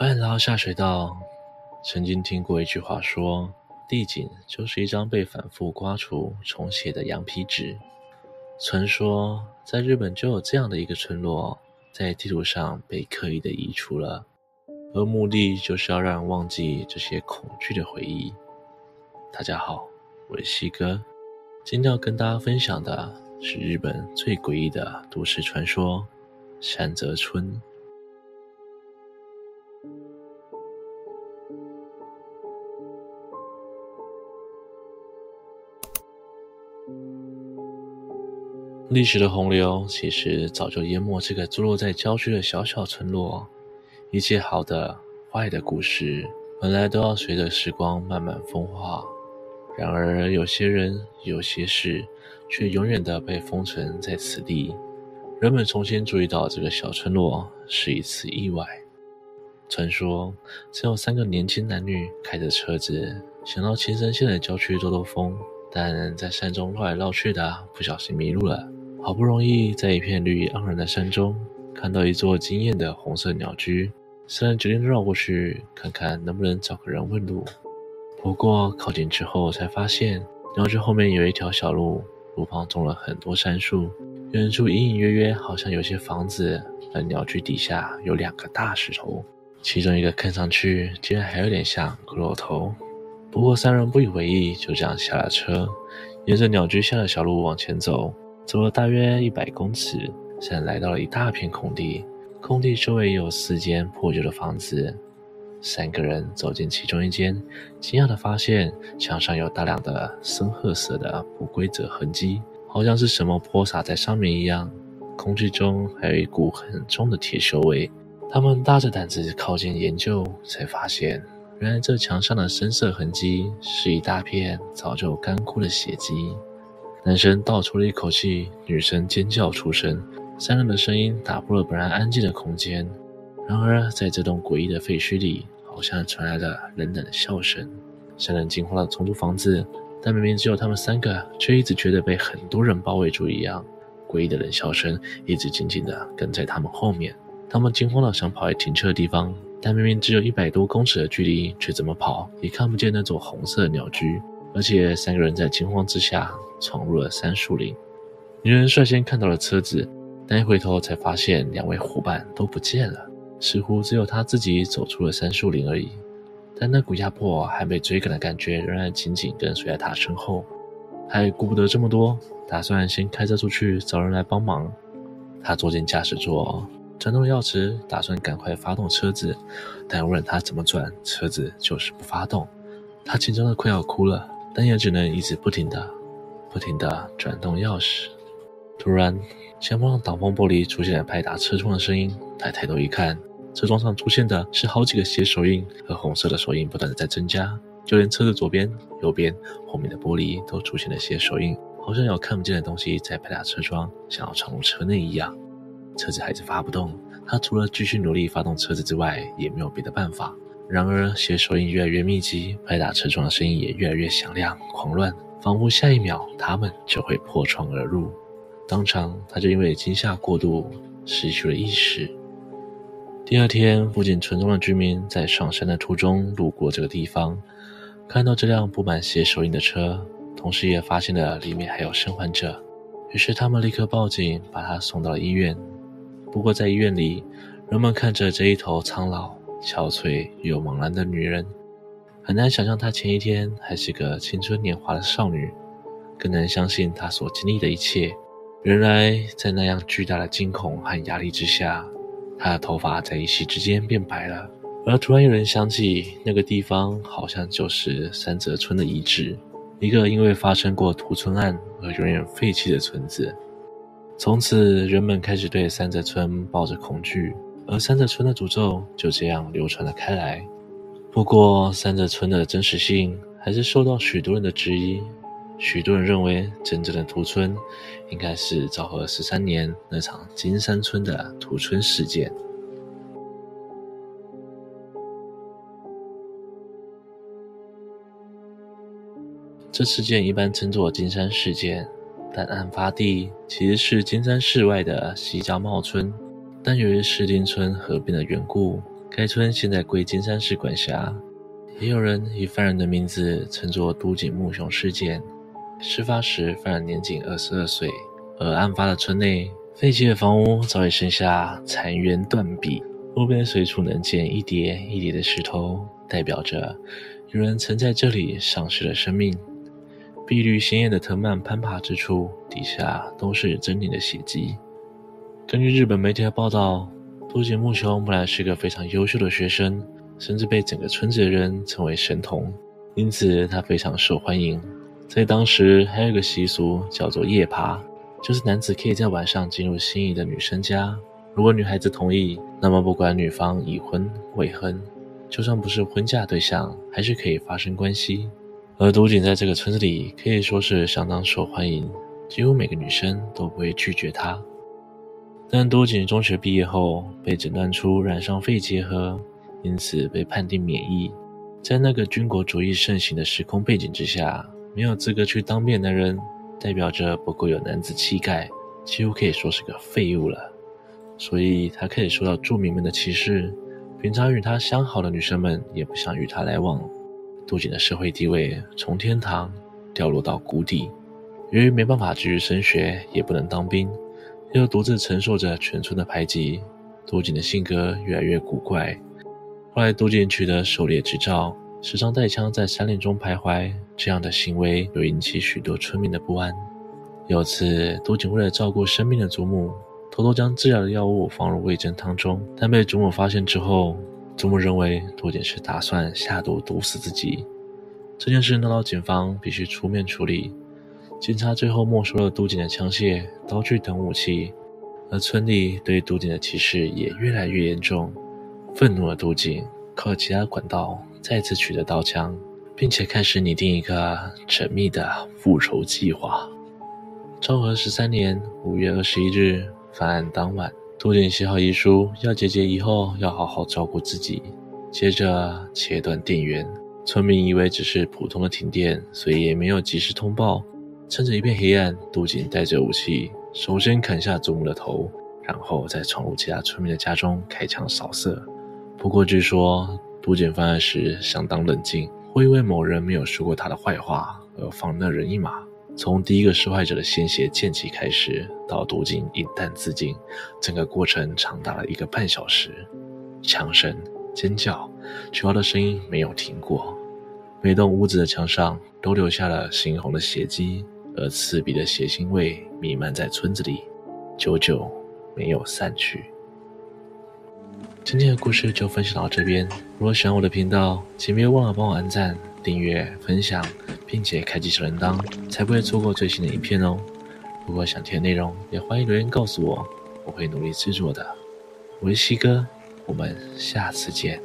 欢迎来到下水道。曾经听过一句话说，地景就是一张被反复刮除、重写的羊皮纸。传说在日本就有这样的一个村落，在地图上被刻意的移除了，而目的就是要让人忘记这些恐惧的回忆。大家好，我是西哥，今天要跟大家分享的是日本最诡异的都市传说——山泽村。历史的洪流其实早就淹没这个坐落在郊区的小小村落，一切好的、坏的故事，本来都要随着时光慢慢风化。然而，有些人、有些事，却永远的被封存在此地。人们重新注意到这个小村落是一次意外。传说，曾有三个年轻男女开着车子，想到青森县的郊区兜兜风，但在山中绕来绕去的，不小心迷路了。好不容易在一片绿意盎然的山中看到一座惊艳的红色鸟居，三人决定绕过去看看能不能找个人问路。不过靠近之后才发现，鸟居后面有一条小路，路旁种了很多杉树，远处隐隐约约好像有些房子，而鸟居底下有两个大石头，其中一个看上去竟然还有点像骷髅头。不过三人不以为意，就这样下了车，沿着鸟居下的小路往前走。走了大约一百公尺，现在来到了一大片空地。空地周围有四间破旧的房子。三个人走进其中一间，惊讶地发现墙上有大量的深褐色的不规则痕迹，好像是什么泼洒在上面一样。空气中还有一股很重的铁锈味。他们大着胆子靠近研究，才发现原来这墙上的深色痕迹是一大片早就干枯的血迹。男生倒抽了一口气，女生尖叫出声，三人的声音打破了本来安静的空间。然而，在这栋诡异的废墟里，好像传来了冷冷的笑声。三人惊慌地冲出房子，但明明只有他们三个，却一直觉得被很多人包围住一样。诡异的冷笑声一直紧紧地跟在他们后面。他们惊慌地想跑回停车的地方，但明明只有一百多公尺的距离，却怎么跑也看不见那座红色的鸟居。而且三个人在惊慌之下闯入了杉树林。女人率先看到了车子，但一回头才发现两位伙伴都不见了，似乎只有她自己走出了杉树林而已。但那股压迫还被追赶的感觉仍然紧紧跟随在她身后。她也顾不得这么多，打算先开车出去找人来帮忙。她坐进驾驶座，转动钥匙，打算赶快发动车子，但无论她怎么转，车子就是不发动。她紧张的快要哭了。但也只能一直不停的、不停的转动钥匙。突然，前方挡风玻璃出现了拍打车窗的声音。他抬头一看，车窗上出现的是好几个血手印，和红色的手印不断的在增加。就连车子左边、右边、后面的玻璃都出现了血手印，好像有看不见的东西在拍打车窗，想要闯入车内一样。车子还是发不动，他除了继续努力发动车子之外，也没有别的办法。然而，血手印越来越密集，拍打车窗的声音也越来越响亮、狂乱，仿佛下一秒他们就会破窗而入。当场，他就因为惊吓过度失去了意识。第二天，附近村庄的居民在上山的途中路过这个地方，看到这辆布满血手印的车，同时也发现了里面还有生还者，于是他们立刻报警，把他送到了医院。不过，在医院里，人们看着这一头苍老。憔悴又茫然的女人，很难想象她前一天还是个青春年华的少女，更难相信她所经历的一切。原来，在那样巨大的惊恐和压力之下，她的头发在一夕之间变白了。而突然有人想起，那个地方好像就是三泽村的遗址，一个因为发生过屠村案而永远废弃的村子。从此，人们开始对三泽村抱着恐惧。而三泽村的诅咒就这样流传了开来。不过，三泽村的真实性还是受到许多人的质疑。许多人认为，真正的屠村应该是昭和十三年那场金山村的屠村事件。这事件一般称作金山事件，但案发地其实是金山市外的西家茂村。但由于市町村合并的缘故，该村现在归金山市管辖。也有人以犯人的名字称作都井木雄事件。事发时，犯人年仅二十二岁，而案发的村内废弃的房屋早已剩下残垣断壁，路边随处能见一叠一叠的石头，代表着有人曾在这里丧失了生命。碧绿鲜艳的藤蔓攀爬之处，底下都是狰狞的血迹。根据日本媒体的报道，都井木雄本来是个非常优秀的学生。甚至被整个村子的人称为神童，因此他非常受欢迎。在当时，还有一个习俗叫做夜爬，就是男子可以在晚上进入心仪的女生家，如果女孩子同意，那么不管女方已婚未婚，就算不是婚嫁对象，还是可以发生关系。而都井在这个村子里可以说是相当受欢迎，几乎每个女生都不会拒绝他。但都井中学毕业后，被诊断出染上肺结核。因此被判定免疫。在那个军国主义盛行的时空背景之下，没有资格去当兵的人，代表着不够有男子气概，几乎可以说是个废物了。所以他可以受到住民们的歧视，平常与他相好的女生们也不想与他来往。都井的社会地位从天堂掉落到谷底。由于没办法继续升学，也不能当兵，又独自承受着全村的排挤，都井的性格越来越古怪。后来，都井取得狩猎执照，时常带枪在山林中徘徊。这样的行为又引起许多村民的不安。有次，都井为了照顾生病的祖母，偷偷将治疗的药物放入味噌汤中，但被祖母发现之后，祖母认为都井是打算下毒毒死自己。这件事闹到警方必须出面处理，警察最后没收了都井的枪械、刀具等武器，而村里对都井的歧视也越来越严重。愤怒的都井靠其他管道再次取得刀枪，并且开始拟定一个缜密的复仇计划。昭和十三年五月二十一日，犯案当晚，都井写好遗书，要姐姐以后要好好照顾自己。接着切断电源，村民以为只是普通的停电，所以也没有及时通报。趁着一片黑暗，都井带着武器，首先砍下祖母的头，然后再闯入其他村民的家中开枪扫射。不过，据说都井犯案时相当冷静，会因为某人没有说过他的坏话而放那人一马。从第一个受害者的鲜血溅起开始，到都井饮弹自尽，整个过程长达了一个半小时。枪声、尖叫、求饶的声音没有停过，每栋屋子的墙上都留下了猩红的血迹，而刺鼻的血腥味弥漫在村子里，久久没有散去。今天的故事就分享到这边。如果喜欢我的频道，请别忘了帮我按赞、订阅、分享，并且开启小铃铛，才不会错过最新的影片哦。如果想听的内容，也欢迎留言告诉我，我会努力制作的。我是西哥，我们下次见。